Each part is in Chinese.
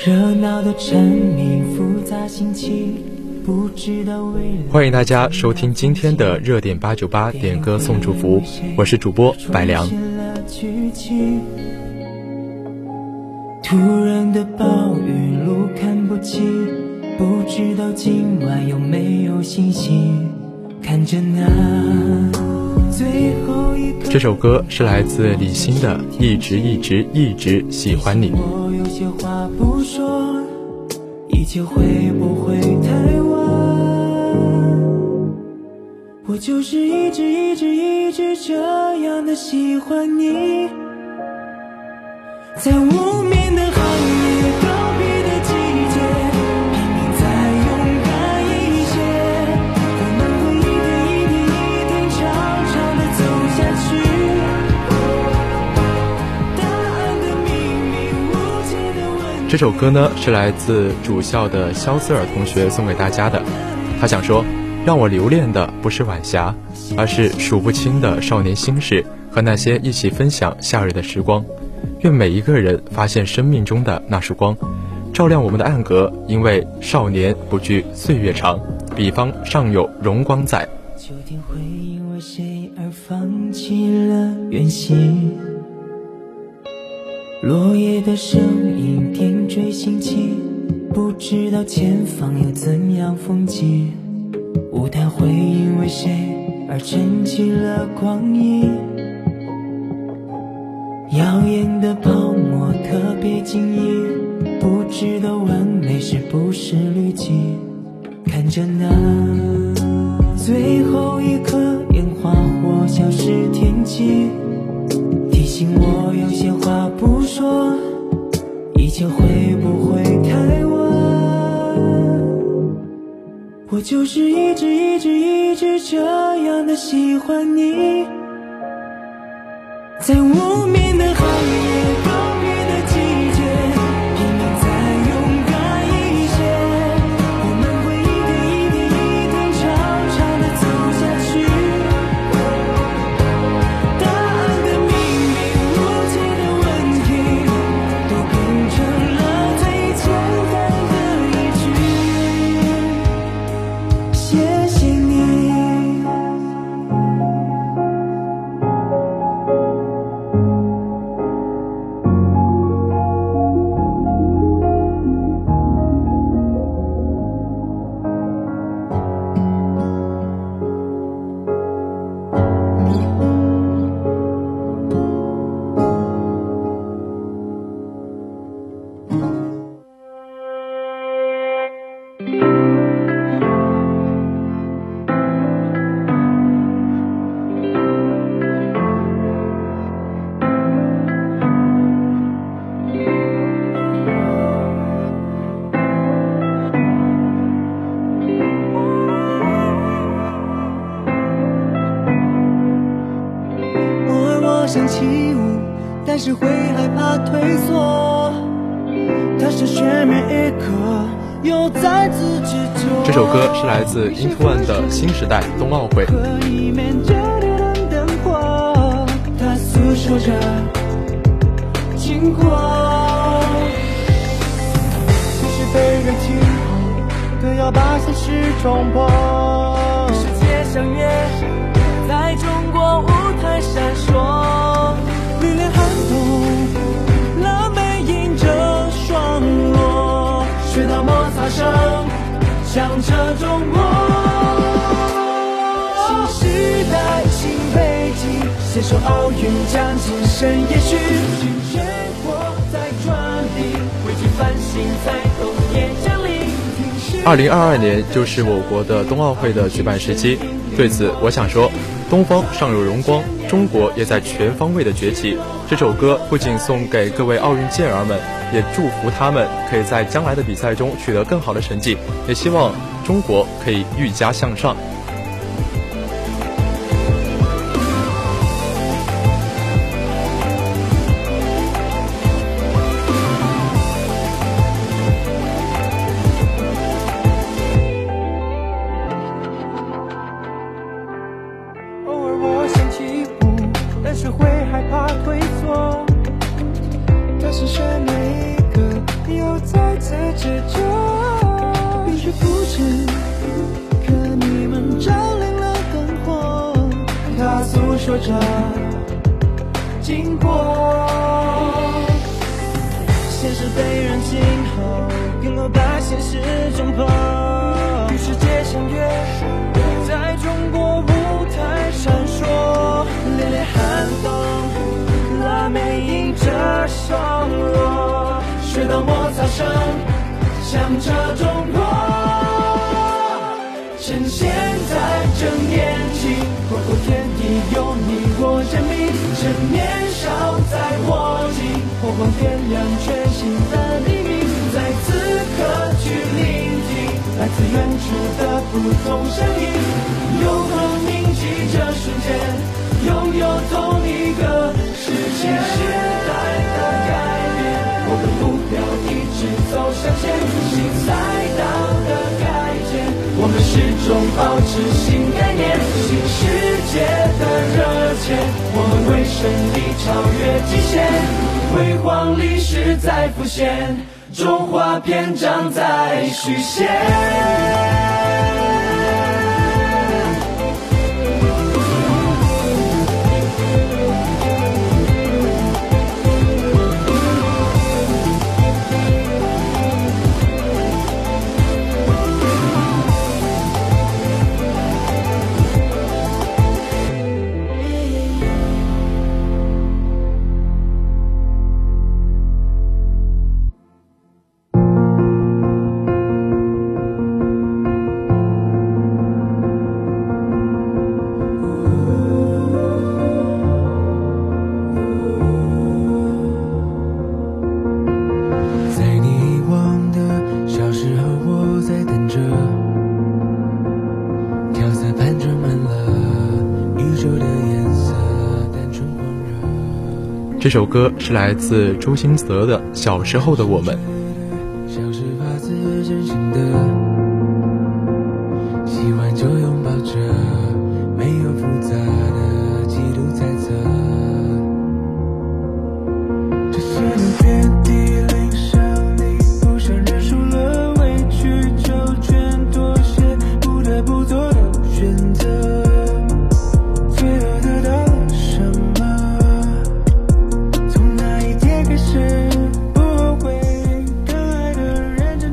步。热闹的城里复杂心情，不知道未来。欢迎大家收听今天的热点八九八点歌送祝福，我是主播白良。突然的暴雨，路看不清，不知道今晚有没有星星。看着那。这首歌是来自李欣的《一直一直一直喜欢你》。我有些话不说，一切会不会太晚？我就是一直一直一直这样的喜欢你，在无眠。这首歌呢是来自主校的肖斯尔同学送给大家的，他想说，让我留恋的不是晚霞，而是数不清的少年心事和那些一起分享夏日的时光。愿每一个人发现生命中的那束光，照亮我们的暗格，因为少年不惧岁月长，彼方尚有荣光在。秋天会因为谁而放弃了远行？落叶的声音点缀心情，不知道前方有怎样风景。舞台会因为谁而撑起了光影？耀眼的泡沫特别晶莹，不知道完美是不是滤镜。看着那最后一颗烟花火消失天际。就是一直一直一直这样的喜欢你，在无眠的寒夜。想起舞，但是会害怕退缩。它是全面一刻，又再次执着。这首歌是来自 Into One 的新时代冬奥会。它诉说着经过，即使被人轻碰，都要把现实冲破。世界相约，在中国舞台闪烁。响彻中国。新时代，新北京，携手奥运将精神延续。全国在转移，为尽繁星在冬夜降临。二零二二年就是我国的冬奥会的举办时期，对此我想说，东方尚有荣光，中国也在全方位的崛起。这首歌不仅送给各位奥运健儿们。也祝福他们可以在将来的比赛中取得更好的成绩，也希望中国可以愈加向上。害怕会错，但是却每一个又再次执着。冰雪不止，可你们照亮了灯火，它诉说着经过。现实被人浸后，更落败现实中破，与世界相约。在中国舞台闪烁，烈烈寒冬。落，雪道摩擦声响彻中国。趁现在正年轻，划过天地，有你我证明，趁年少再握紧，火光点亮全新的黎明，在此刻去聆听来自远处的不同声音，永恒铭记这瞬间，拥有同一个世界。时代的改变，我的目标一直走向前，新赛道的改建。我们始终保持新概念，新世界的热切。我们为胜利超越极限，辉煌历史在浮现，中华篇章在续写。这首歌是来自周兴泽的《小时候的我们》。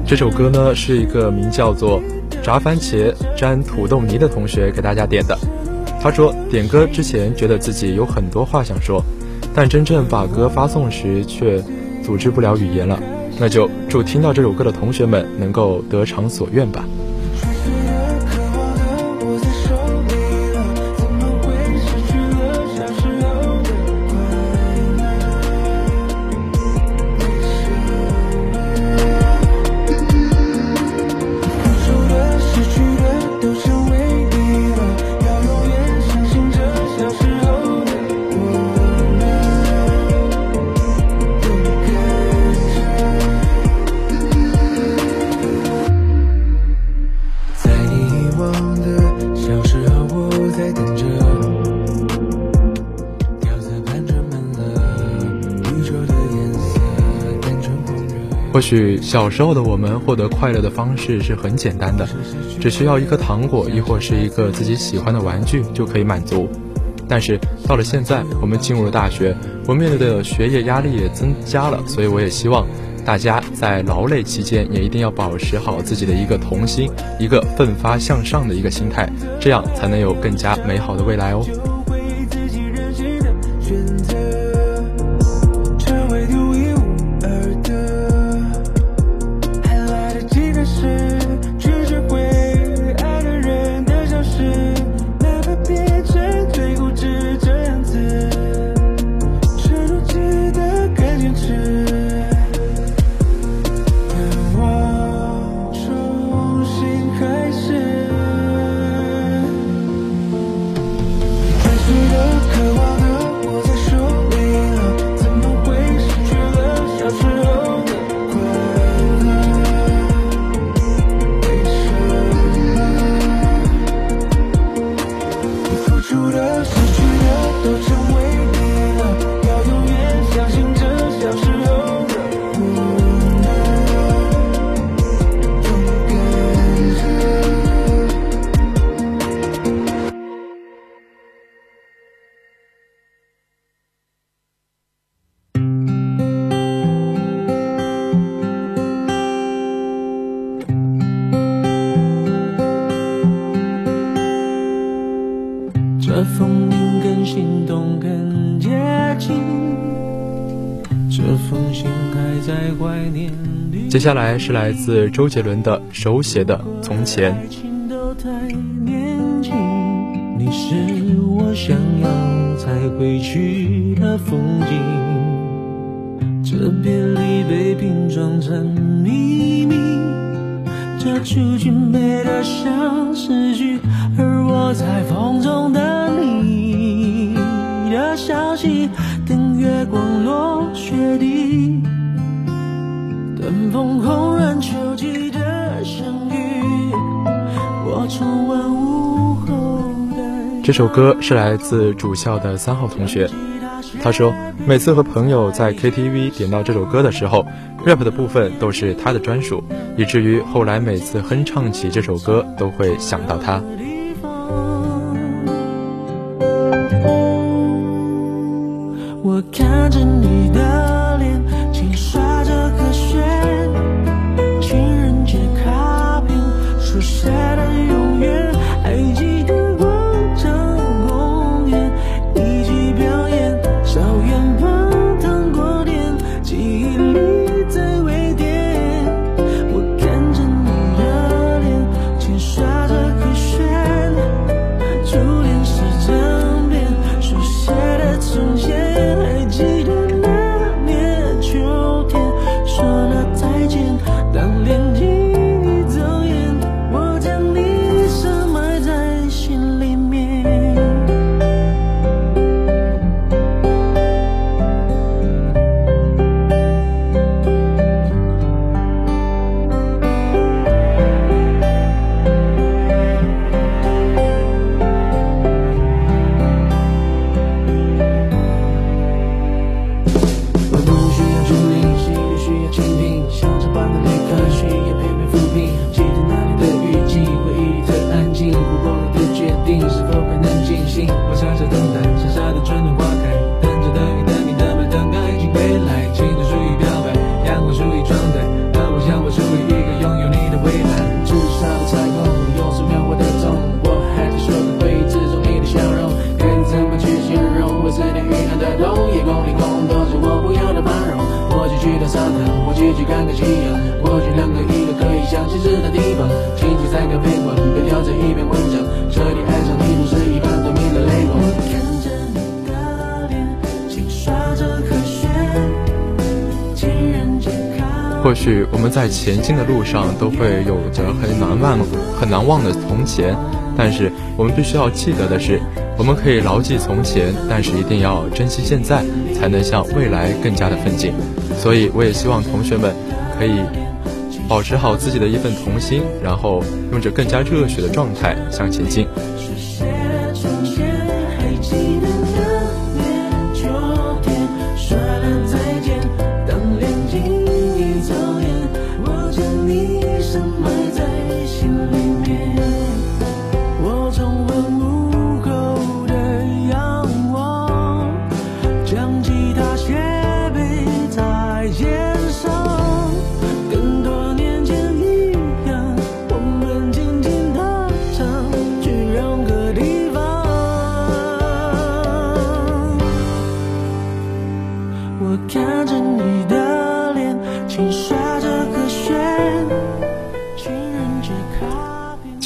这首歌呢，是一个名叫做“炸番茄沾土豆泥”的同学给大家点的。他说，点歌之前觉得自己有很多话想说，但真正把歌发送时却组织不了语言了。那就祝听到这首歌的同学们能够得偿所愿吧。或许小时候的我们获得快乐的方式是很简单的，只需要一颗糖果，亦或是一个自己喜欢的玩具就可以满足。但是到了现在，我们进入了大学，我面对的学业压力也增加了，所以我也希望大家在劳累期间也一定要保持好自己的一个童心，一个奋发向上的一个心态，这样才能有更加美好的未来哦。接下来是来自周杰伦的手写的从前。你是我想要才会去的风景，这别离被拼装成秘密，这出去美得像诗句，而我在风中等你的消息，等月光落雪地，等枫红染秋季的相遇，我重温午后。这首歌是来自主校的三号同学，他说每次和朋友在 KTV 点到这首歌的时候，rap 的部分都是他的专属，以至于后来每次哼唱起这首歌都会想到他。我看着你我们在前进的路上都会有着很难忘、很难忘的从前，但是我们必须要记得的是，我们可以牢记从前，但是一定要珍惜现在，才能向未来更加的奋进。所以，我也希望同学们可以保持好自己的一份童心，然后用着更加热血的状态向前进。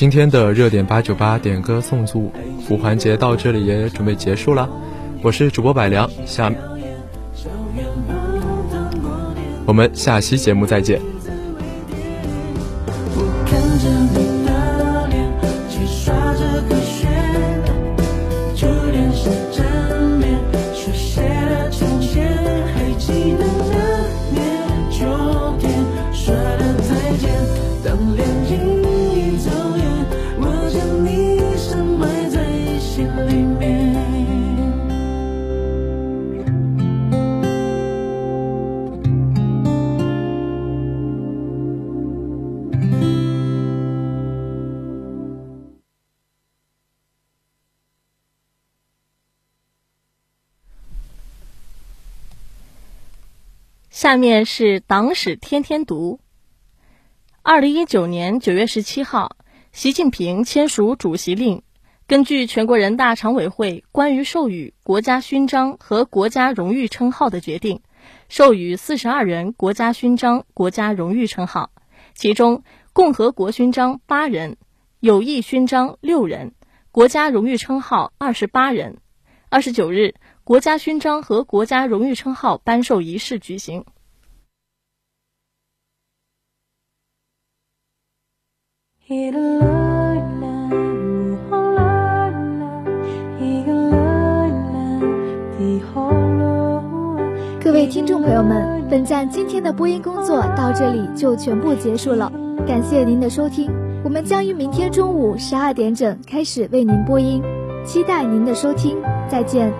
今天的热点八九八点歌送祝福环节到这里也准备结束了，我是主播百良，下。我们下期节目再见。下面是党史天天读。二零一九年九月十七号，习近平签署主席令，根据全国人大常委会关于授予国家勋章和国家荣誉称号的决定，授予四十二人国家勋章、国家荣誉称号，其中共和国勋章八人，友谊勋章六人，国家荣誉称号二十八人。二十九日，国家勋章和国家荣誉称号颁授仪式举行。各位听众朋友们，本站今天的播音工作到这里就全部结束了，感谢您的收听，我们将于明天中午十二点整开始为您播音。期待您的收听，再见。